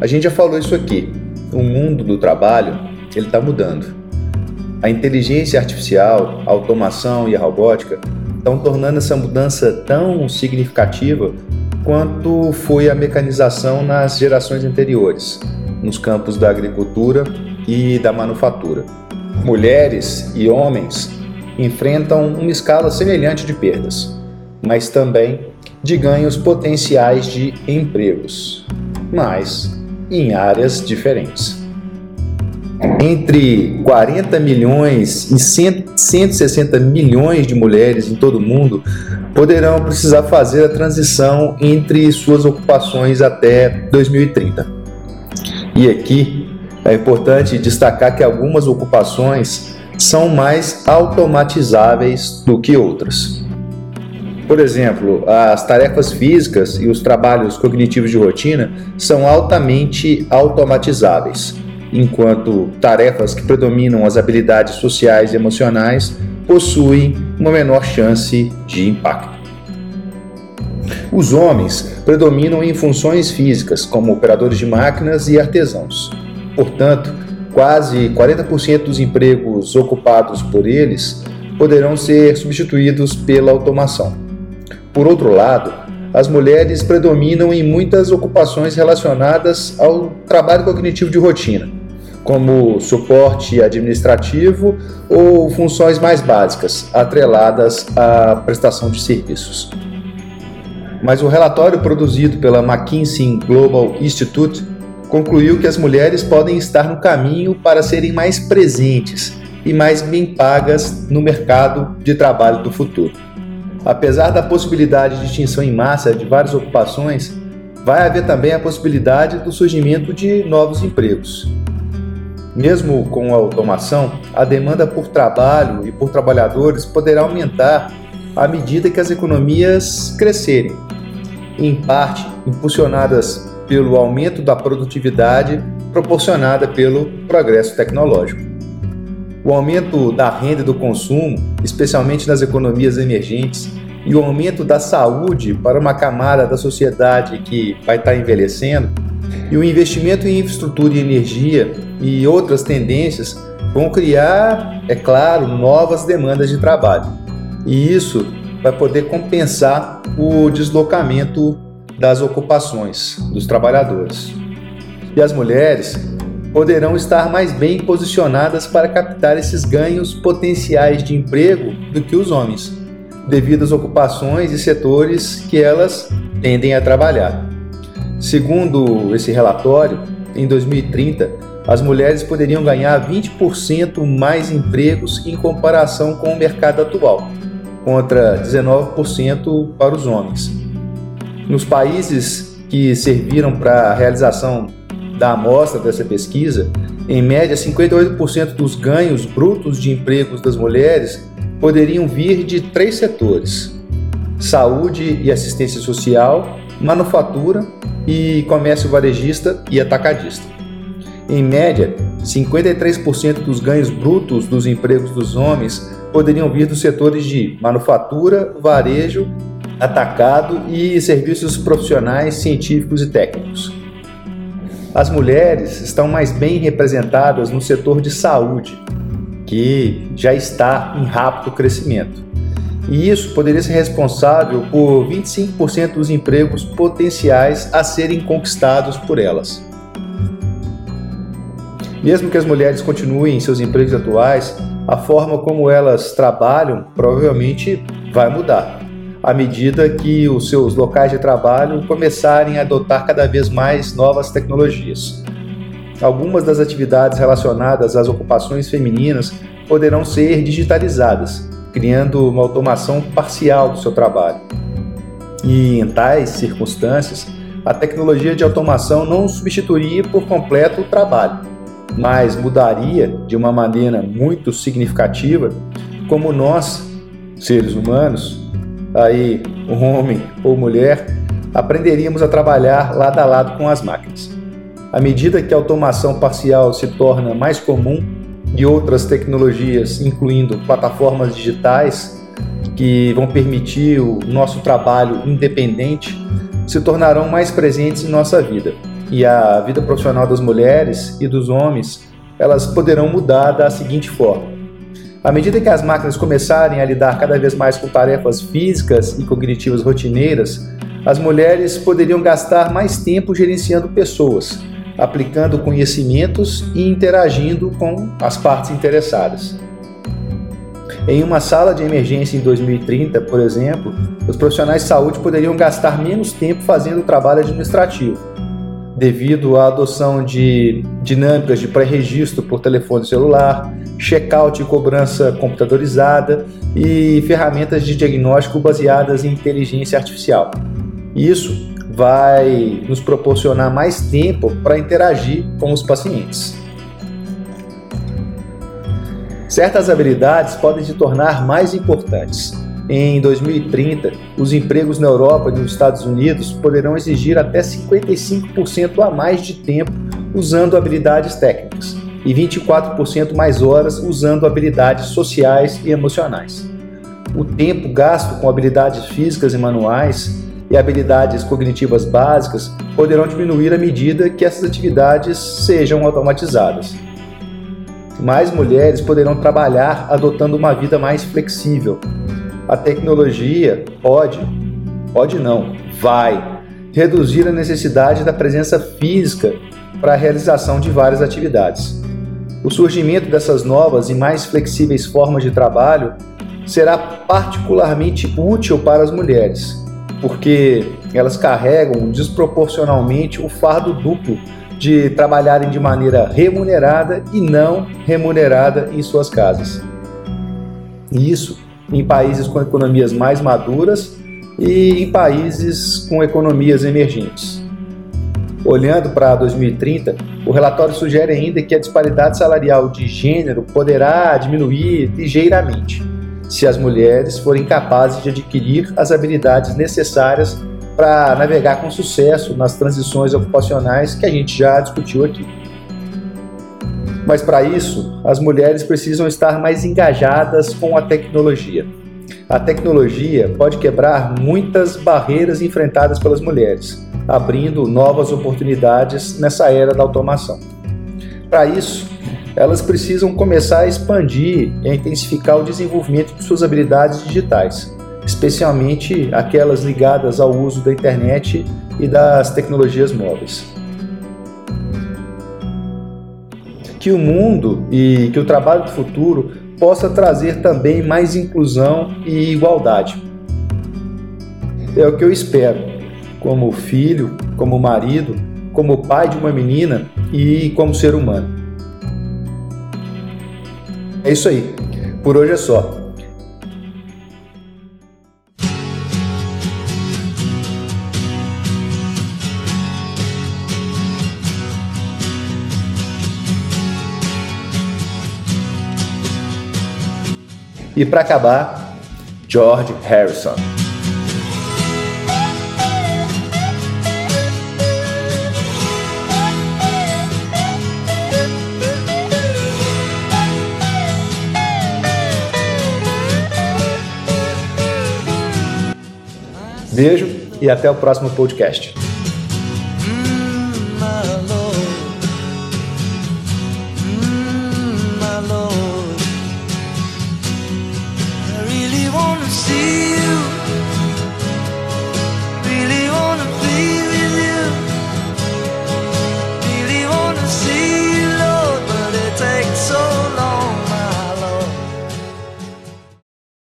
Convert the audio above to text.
A gente já falou isso aqui. O mundo do trabalho ele está mudando. A inteligência artificial, a automação e a robótica estão tornando essa mudança tão significativa quanto foi a mecanização nas gerações anteriores, nos campos da agricultura e da manufatura. Mulheres e homens enfrentam uma escala semelhante de perdas, mas também de ganhos potenciais de empregos, mas em áreas diferentes. Entre 40 milhões e 160 milhões de mulheres em todo o mundo poderão precisar fazer a transição entre suas ocupações até 2030. E aqui é importante destacar que algumas ocupações são mais automatizáveis do que outras. Por exemplo, as tarefas físicas e os trabalhos cognitivos de rotina são altamente automatizáveis, enquanto tarefas que predominam as habilidades sociais e emocionais possuem uma menor chance de impacto. Os homens predominam em funções físicas, como operadores de máquinas e artesãos. Portanto, quase 40% dos empregos ocupados por eles poderão ser substituídos pela automação. Por outro lado, as mulheres predominam em muitas ocupações relacionadas ao trabalho cognitivo de rotina, como suporte administrativo ou funções mais básicas, atreladas à prestação de serviços. Mas o relatório produzido pela McKinsey Global Institute concluiu que as mulheres podem estar no caminho para serem mais presentes e mais bem pagas no mercado de trabalho do futuro. Apesar da possibilidade de extinção em massa de várias ocupações, vai haver também a possibilidade do surgimento de novos empregos. Mesmo com a automação, a demanda por trabalho e por trabalhadores poderá aumentar à medida que as economias crescerem, em parte impulsionadas pelo aumento da produtividade proporcionada pelo progresso tecnológico. O aumento da renda e do consumo, especialmente nas economias emergentes, e o aumento da saúde para uma camada da sociedade que vai estar envelhecendo, e o investimento em infraestrutura e energia e outras tendências vão criar, é claro, novas demandas de trabalho. E isso vai poder compensar o deslocamento das ocupações dos trabalhadores. E as mulheres poderão estar mais bem posicionadas para captar esses ganhos potenciais de emprego do que os homens, devido às ocupações e setores que elas tendem a trabalhar. Segundo esse relatório, em 2030, as mulheres poderiam ganhar 20% mais empregos em comparação com o mercado atual, contra 19% para os homens. Nos países que serviram para a realização da amostra dessa pesquisa, em média 58% dos ganhos brutos de empregos das mulheres poderiam vir de três setores: saúde e assistência social, manufatura e comércio varejista e atacadista. Em média, 53% dos ganhos brutos dos empregos dos homens poderiam vir dos setores de manufatura, varejo, atacado e serviços profissionais, científicos e técnicos. As mulheres estão mais bem representadas no setor de saúde, que já está em rápido crescimento. E isso poderia ser responsável por 25% dos empregos potenciais a serem conquistados por elas. Mesmo que as mulheres continuem em seus empregos atuais, a forma como elas trabalham provavelmente vai mudar à medida que os seus locais de trabalho começarem a adotar cada vez mais novas tecnologias. Algumas das atividades relacionadas às ocupações femininas poderão ser digitalizadas, criando uma automação parcial do seu trabalho. E em tais circunstâncias, a tecnologia de automação não substituiria por completo o trabalho, mas mudaria de uma maneira muito significativa como nós, seres humanos, aí um homem ou mulher, aprenderíamos a trabalhar lado a lado com as máquinas. À medida que a automação parcial se torna mais comum e outras tecnologias, incluindo plataformas digitais, que vão permitir o nosso trabalho independente, se tornarão mais presentes em nossa vida. e a vida profissional das mulheres e dos homens, elas poderão mudar da seguinte forma. À medida que as máquinas começarem a lidar cada vez mais com tarefas físicas e cognitivas rotineiras, as mulheres poderiam gastar mais tempo gerenciando pessoas, aplicando conhecimentos e interagindo com as partes interessadas. Em uma sala de emergência em 2030, por exemplo, os profissionais de saúde poderiam gastar menos tempo fazendo o trabalho administrativo, devido à adoção de dinâmicas de pré-registro por telefone celular, check-out e cobrança computadorizada e ferramentas de diagnóstico baseadas em inteligência artificial. Isso vai nos proporcionar mais tempo para interagir com os pacientes. Certas habilidades podem se tornar mais importantes. Em 2030, os empregos na Europa e nos Estados Unidos poderão exigir até 55% a mais de tempo usando habilidades técnicas e 24% mais horas usando habilidades sociais e emocionais. O tempo gasto com habilidades físicas e manuais e habilidades cognitivas básicas poderão diminuir à medida que essas atividades sejam automatizadas mais mulheres poderão trabalhar adotando uma vida mais flexível. A tecnologia pode, pode não, vai reduzir a necessidade da presença física para a realização de várias atividades. O surgimento dessas novas e mais flexíveis formas de trabalho será particularmente útil para as mulheres, porque elas carregam desproporcionalmente o fardo duplo de trabalharem de maneira remunerada e não remunerada em suas casas. Isso em países com economias mais maduras e em países com economias emergentes. Olhando para 2030, o relatório sugere ainda que a disparidade salarial de gênero poderá diminuir ligeiramente se as mulheres forem capazes de adquirir as habilidades necessárias para navegar com sucesso nas transições ocupacionais que a gente já discutiu aqui. Mas para isso, as mulheres precisam estar mais engajadas com a tecnologia. A tecnologia pode quebrar muitas barreiras enfrentadas pelas mulheres, abrindo novas oportunidades nessa era da automação. Para isso, elas precisam começar a expandir e a intensificar o desenvolvimento de suas habilidades digitais, especialmente aquelas ligadas ao uso da internet e das tecnologias móveis. Que o mundo e que o trabalho do futuro possa trazer também mais inclusão e igualdade. É o que eu espero, como filho, como marido, como pai de uma menina e como ser humano. É isso aí. Por hoje é só. E para acabar, George Harrison. Beijo e até o próximo podcast. dia.